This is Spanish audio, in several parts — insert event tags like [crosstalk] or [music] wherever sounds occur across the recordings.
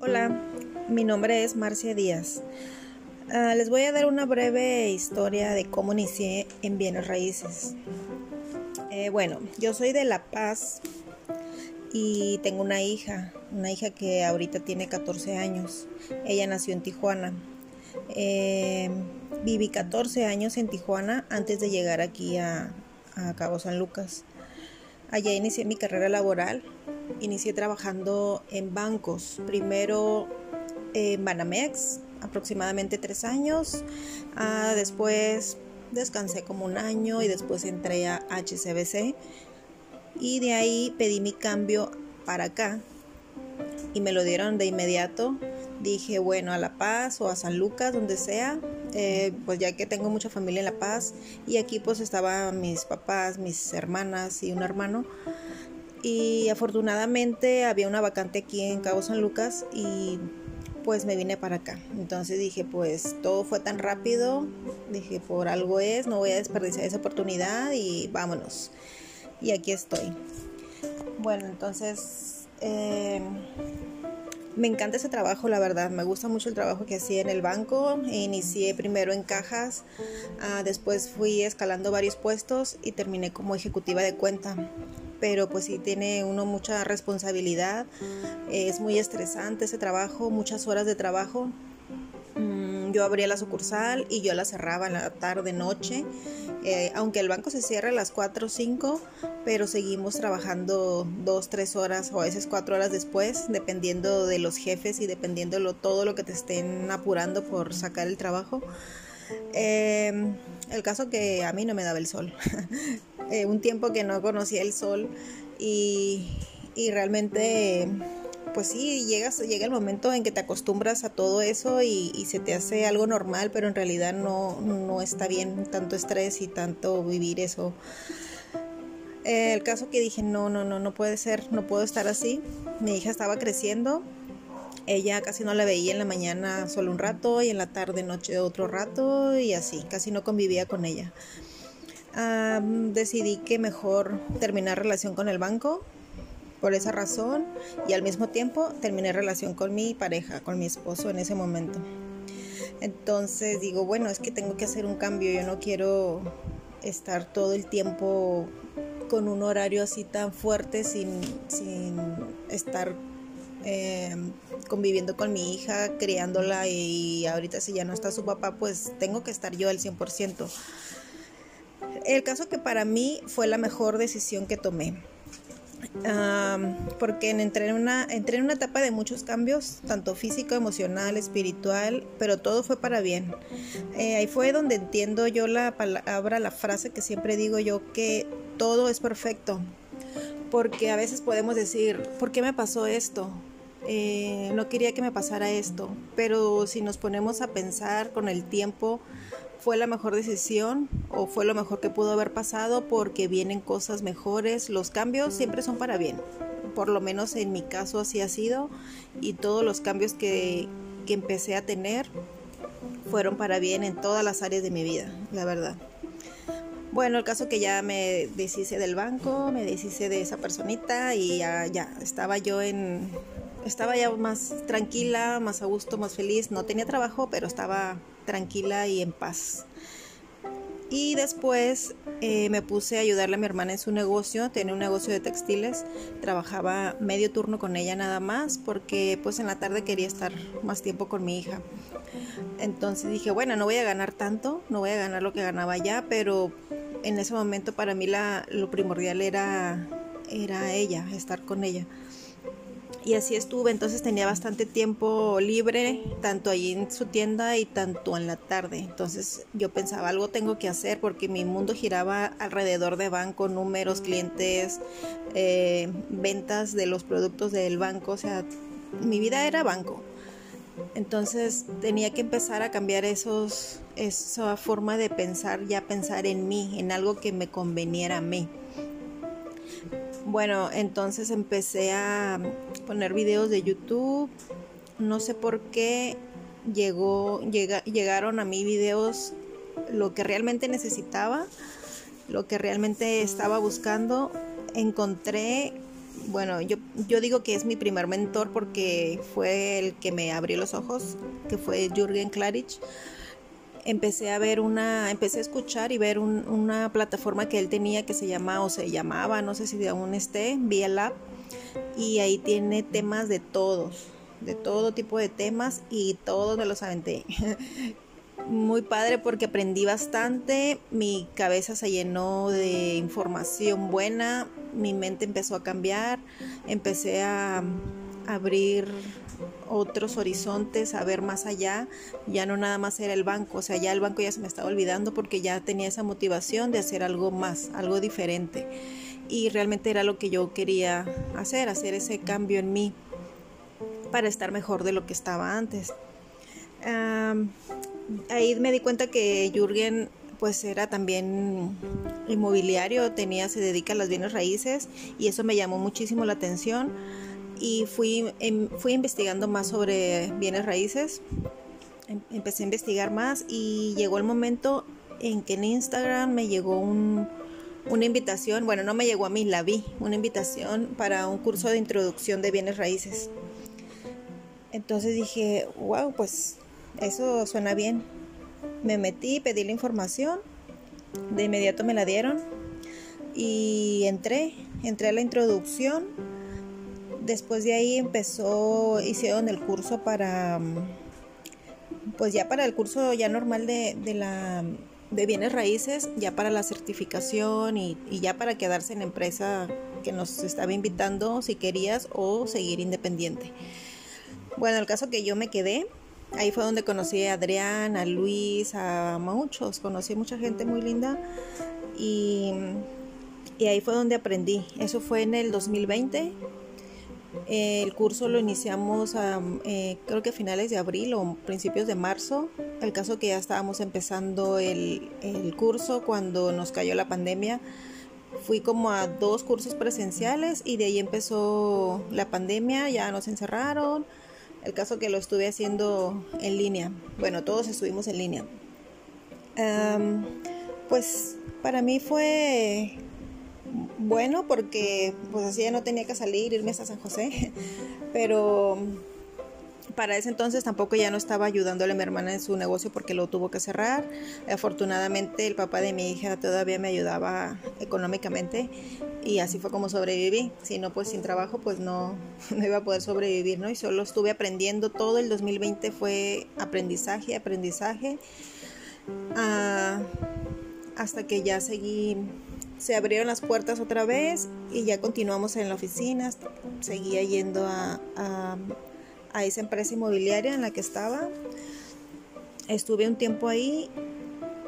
Hola, mi nombre es Marcia Díaz. Uh, les voy a dar una breve historia de cómo inicié en bienes raíces. Eh, bueno, yo soy de La Paz y tengo una hija, una hija que ahorita tiene 14 años. Ella nació en Tijuana. Eh, viví 14 años en Tijuana antes de llegar aquí a, a Cabo San Lucas. Allá inicié mi carrera laboral. Inicié trabajando en bancos. Primero en Banamex, aproximadamente tres años. Ah, después descansé como un año y después entré a HCBC. Y de ahí pedí mi cambio para acá. Y me lo dieron de inmediato. Dije, bueno, a La Paz o a San Lucas, donde sea, eh, pues ya que tengo mucha familia en La Paz y aquí pues estaban mis papás, mis hermanas y un hermano y afortunadamente había una vacante aquí en Cabo San Lucas y pues me vine para acá. Entonces dije, pues todo fue tan rápido, dije, por algo es, no voy a desperdiciar esa oportunidad y vámonos. Y aquí estoy. Bueno, entonces eh, me encanta ese trabajo, la verdad. Me gusta mucho el trabajo que hacía en el banco. Inicié primero en cajas, ah, después fui escalando varios puestos y terminé como ejecutiva de cuenta. Pero pues sí tiene uno mucha responsabilidad. Es muy estresante ese trabajo, muchas horas de trabajo. Mm, yo abría la sucursal y yo la cerraba en la tarde, noche eh, aunque el banco se cierra a las 4 o 5, pero seguimos trabajando 2, 3 horas o a veces 4 horas después, dependiendo de los jefes y dependiendo de todo lo que te estén apurando por sacar el trabajo. Eh, el caso que a mí no me daba el sol. [laughs] Eh, un tiempo que no conocía el sol y, y realmente pues sí, llega el momento en que te acostumbras a todo eso y, se te hace algo normal, pero en realidad no, no está bien tanto estrés y tanto vivir eso. Eh, el caso que dije, no, no, no, no puede ser, no puedo estar así. Mi hija estaba creciendo, ella casi no la veía en la mañana solo un rato y en la tarde, noche otro rato y así, casi no convivía con ella. decidí que mejor terminar relación con el banco por esa razón y al mismo tiempo terminé relación con mi pareja, con mi esposo en ese momento. Entonces digo, bueno, es que tengo que hacer un cambio, yo no quiero estar todo el tiempo con un horario así tan fuerte sin, estar eh, conviviendo con mi hija, criándola y ahorita si ya no está su papá, pues tengo que estar yo al 100%. El caso que para mí fue la mejor decisión que tomé porque entré en, una, entré en una etapa de muchos cambios, tanto físico, emocional, espiritual, pero todo fue para bien. Eh, ahí fue donde entiendo yo la palabra, la frase que siempre digo yo, que todo es perfecto. Porque a veces podemos decir, ¿por qué me pasó esto? Eh, no quería que me pasara esto, pero si nos ponemos a pensar con el tiempo, fue la mejor decisión o fue lo mejor que pudo haber pasado porque vienen cosas mejores. Los cambios siempre son para bien. Por lo menos en mi caso así ha sido y todos los cambios que, que empecé a tener fueron para bien en todas las áreas de mi vida, la verdad. Bueno, el caso que ya me deshice del banco, me deshice de esa personita y ya, ya estaba yo en, estaba ya más tranquila, más a gusto, más feliz. No tenía trabajo, pero estaba tranquila y en paz. Y después eh, me puse a ayudarle a mi hermana en su negocio, tenía un negocio de textiles, trabajaba medio turno con ella nada más porque pues en la tarde quería estar más tiempo con mi hija. Entonces dije, bueno, no voy a ganar tanto, no voy a ganar lo que ganaba ya, pero en ese momento para mí la, lo primordial era, era ella, estar con ella y así estuve, entonces tenía bastante tiempo libre, tanto allí en su tienda y tanto en la tarde. Entonces yo pensaba, algo tengo que hacer porque mi mundo giraba alrededor de banco, números, clientes, eh, ventas de los productos del banco, o sea, mi vida era banco. Entonces tenía que empezar a cambiar esos, esa forma de pensar, ya pensar en mí, en algo que me conveniera a mí. Bueno, entonces empecé a poner videos de YouTube. No sé por qué llegó, llegaron a mí videos lo que realmente necesitaba, lo que realmente estaba buscando encontré, bueno, yo, yo digo que es mi primer mentor porque fue el que me abrió los ojos, que fue Jürgen Klarich. Empecé a ver una, empecé a escuchar y ver una plataforma que él tenía que se llama o se llamaba, no sé si aún esté, Via Lab, y ahí tiene temas de todos, de todo tipo de temas y todos me los aventé. [laughs] muy padre porque aprendí bastante, mi cabeza se llenó de información buena, mi mente empezó a cambiar, empecé a abrir otros horizontes, a ver más allá, ya no nada más era el banco, o sea, ya el banco ya se me estaba olvidando porque ya tenía esa motivación de hacer algo más, algo diferente. Y realmente era lo que yo quería hacer, hacer ese cambio en mí para estar mejor de lo que estaba antes ahí me di cuenta que Jürgen pues era también inmobiliario, tenía, se dedica a las bienes raíces y eso me llamó muchísimo la atención y fui, em, fui investigando más sobre bienes raíces, em, empecé a investigar más y llegó el momento en que en Instagram me llegó una invitación, bueno, no me llegó a mí, la vi, una invitación para un curso de introducción de bienes raíces. Entonces dije, wow, pues eso suena bien. Me metí, pedí la información, de inmediato me la dieron y entré, entré a la introducción. Después de ahí empezó, hicieron el curso para, pues ya para el curso ya normal de, la de bienes raíces, ya para la certificación y, y, ya para quedarse en empresa que nos estaba invitando si querías o seguir independiente. Bueno, el caso que yo me quedé, Ahí fue donde conocí a Adrián, a Luis, a muchos, conocí mucha gente muy linda y, ahí fue donde aprendí. Eso fue en el 2020. El curso lo iniciamos a, eh, creo que a finales de abril o principios de marzo. El caso que ya estábamos empezando el curso cuando nos cayó la pandemia. Fui como a dos cursos presenciales y de ahí empezó la pandemia, ya nos encerraron el caso que lo estuve haciendo en línea. Bueno, todos estuvimos en línea. pues para mí fue bueno porque pues así ya no tenía que salir, irme hasta San José, [laughs] pero para ese entonces tampoco ya no estaba ayudándole a mi hermana en su negocio porque lo tuvo que cerrar. Afortunadamente el papá de mi hija todavía me ayudaba económicamente y así fue como sobreviví. Si no, pues sin trabajo, pues no, [laughs] no iba a poder sobrevivir, ¿no? Y solo estuve aprendiendo todo el 2020 fue aprendizaje, aprendizaje, ah, hasta que ya seguí, se abrieron las puertas otra vez y ya continuamos en la oficina, seguía yendo a, a esa empresa inmobiliaria en la que estaba. Estuve un tiempo ahí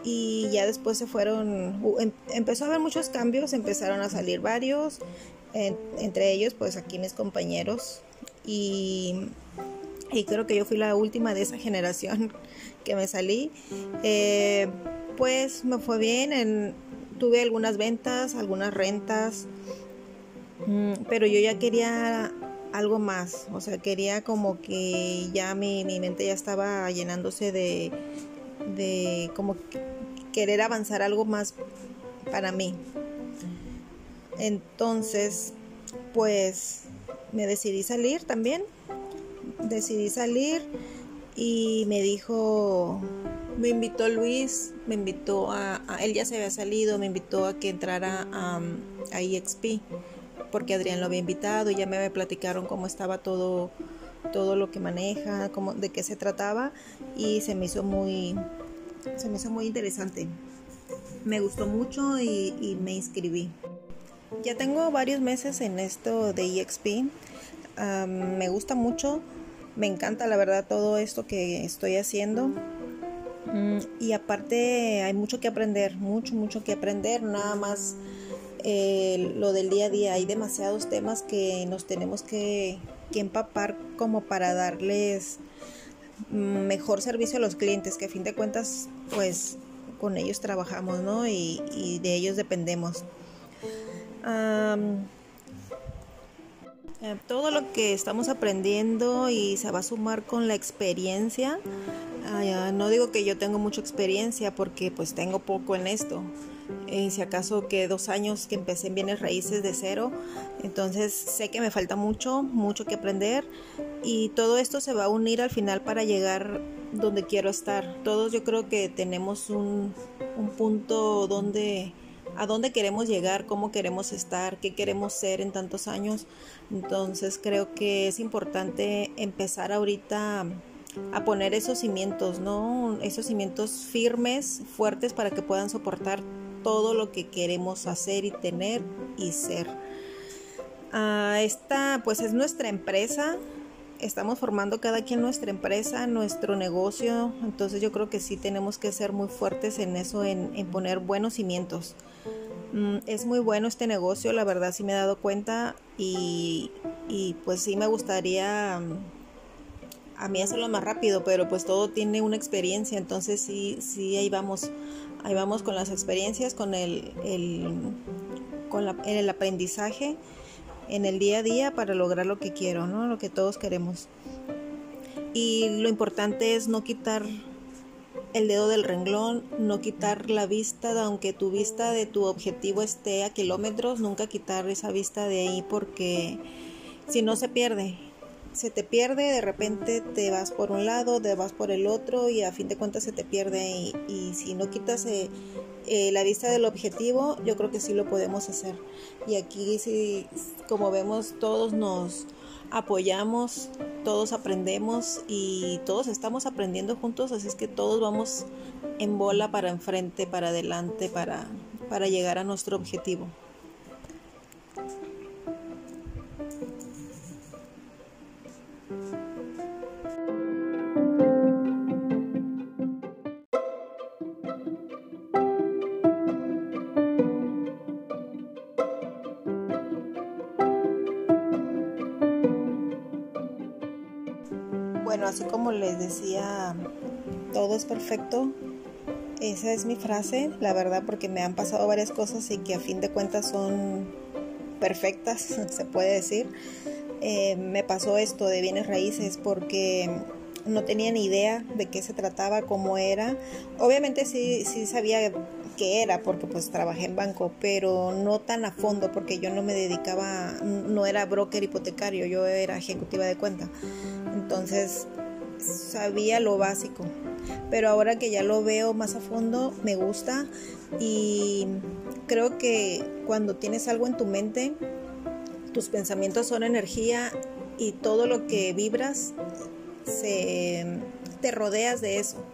y ya después se fueron, em, empezó a haber muchos cambios, empezaron a salir varios, entre ellos pues aquí mis compañeros y, y, creo que yo fui la última de esa generación [laughs] que me salí. Eh, pues me fue bien, en, tuve algunas ventas, algunas rentas, mm, pero yo ya quería algo más, o sea, quería como que ya mi, mi mente ya estaba llenándose de, de como querer avanzar algo más para mí. Entonces, pues me decidí salir también. Decidí salir y me dijo, me invitó Luis, me invitó a, él ya se había salido, me invitó a que entrara a, a EXP porque Adrián lo había invitado y ya me platicaron cómo estaba todo todo lo que maneja, cómo, de qué se trataba y se me hizo muy se me hizo muy interesante. Me gustó mucho y, me inscribí. Ya tengo varios meses en esto de EXP. me gusta mucho. Me encanta la verdad todo esto que estoy haciendo. Mm, y aparte hay mucho que aprender, mucho, mucho que aprender. Nada más eh, lo del día a día. Hay demasiados temas que nos tenemos que, empapar como para darles mejor servicio a los clientes, que a fin de cuentas, pues con ellos trabajamos, ¿no? Y, de ellos dependemos. Todo lo que estamos aprendiendo y se va a sumar con la experiencia. No digo que yo tengo mucha experiencia porque pues tengo poco en esto, eh, si acaso que dos años que empecé en bienes raíces de cero, entonces sé que me falta mucho, mucho que aprender y todo esto se va a unir al final para llegar donde quiero estar. Todos yo creo que tenemos un, un punto donde a dónde queremos llegar, cómo queremos estar, qué queremos ser en tantos años. Entonces creo que es importante empezar ahorita a poner esos cimientos, ¿no? Esos cimientos firmes, fuertes para que puedan soportar todo lo que queremos hacer y tener y ser. Ah, esta pues es nuestra empresa, estamos formando cada quien nuestra empresa, nuestro negocio, entonces yo creo que sí tenemos que ser muy fuertes en eso, en, poner buenos cimientos. Mm, es muy bueno este negocio, la verdad sí me he dado cuenta y, y pues sí me gustaría a mí hacerlo más rápido, pero pues todo tiene una experiencia, entonces sí, sí, ahí vamos, ahí vamos con las experiencias, con el, el con el aprendizaje en el día a día para lograr lo que quiero, ¿no? Lo que todos queremos. Y lo importante es no quitar el dedo del renglón, no quitar la vista, aunque tu vista de tu objetivo esté a kilómetros, nunca quitar esa vista de ahí porque si no se pierde se te pierde, de repente te vas por un lado, te vas por el otro y a fin de cuentas se te pierde y, si no quitas eh, eh, la vista del objetivo, yo creo que sí lo podemos hacer. Y aquí sí, como vemos, todos nos apoyamos, todos aprendemos y todos estamos aprendiendo juntos, así es que todos vamos en bola para enfrente, para adelante, para llegar a nuestro objetivo. Bueno, así como les decía, todo es perfecto. Esa es mi frase, la verdad, porque me han pasado varias cosas y que a fin de cuentas son perfectas, [laughs] se puede decir. Eh, me pasó esto de bienes raíces porque no tenía ni idea de qué se trataba, cómo era. Obviamente sí, sí sabía qué era porque pues trabajé en banco, pero no tan a fondo porque yo no me dedicaba, no era broker hipotecario, yo era ejecutiva de cuenta. Entonces sabía lo básico. Pero ahora que ya lo veo más a fondo, me gusta y creo que cuando tienes algo en tu mente, tus pensamientos son energía y todo lo que vibras se, te rodeas de eso.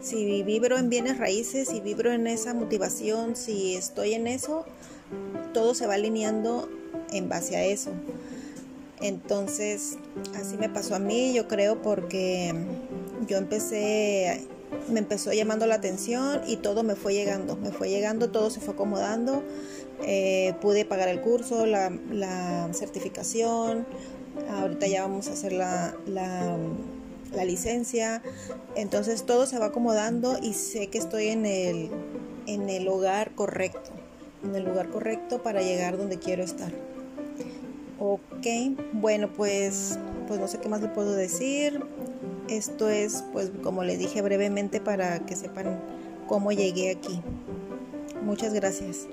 Si vibro en bienes raíces, si vibro en esa motivación, si estoy en eso, todo se va alineando en base a eso. Entonces, así me pasó a mí, yo creo, porque yo empecé, me empezó llamando la atención y todo me fue llegando, me fue llegando, todo se fue acomodando. Eh, pude pagar el curso, la, certificación, ahorita ya vamos a hacer la, la, la, licencia, entonces todo se va acomodando y sé que estoy en el, en el lugar correcto, en el lugar correcto para llegar donde quiero estar. Ok, bueno, pues, pues no sé qué más le puedo decir. Esto es, pues como les dije brevemente para que sepan cómo llegué aquí. Muchas gracias.